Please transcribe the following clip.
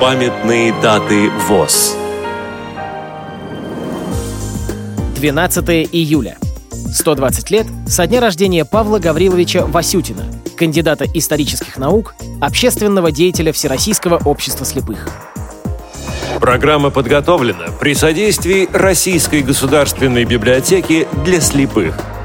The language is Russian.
Памятные даты ВОЗ 12 июля. 120 лет со дня рождения Павла Гавриловича Васютина, кандидата исторических наук, общественного деятеля Всероссийского общества слепых. Программа подготовлена при содействии Российской государственной библиотеки для слепых –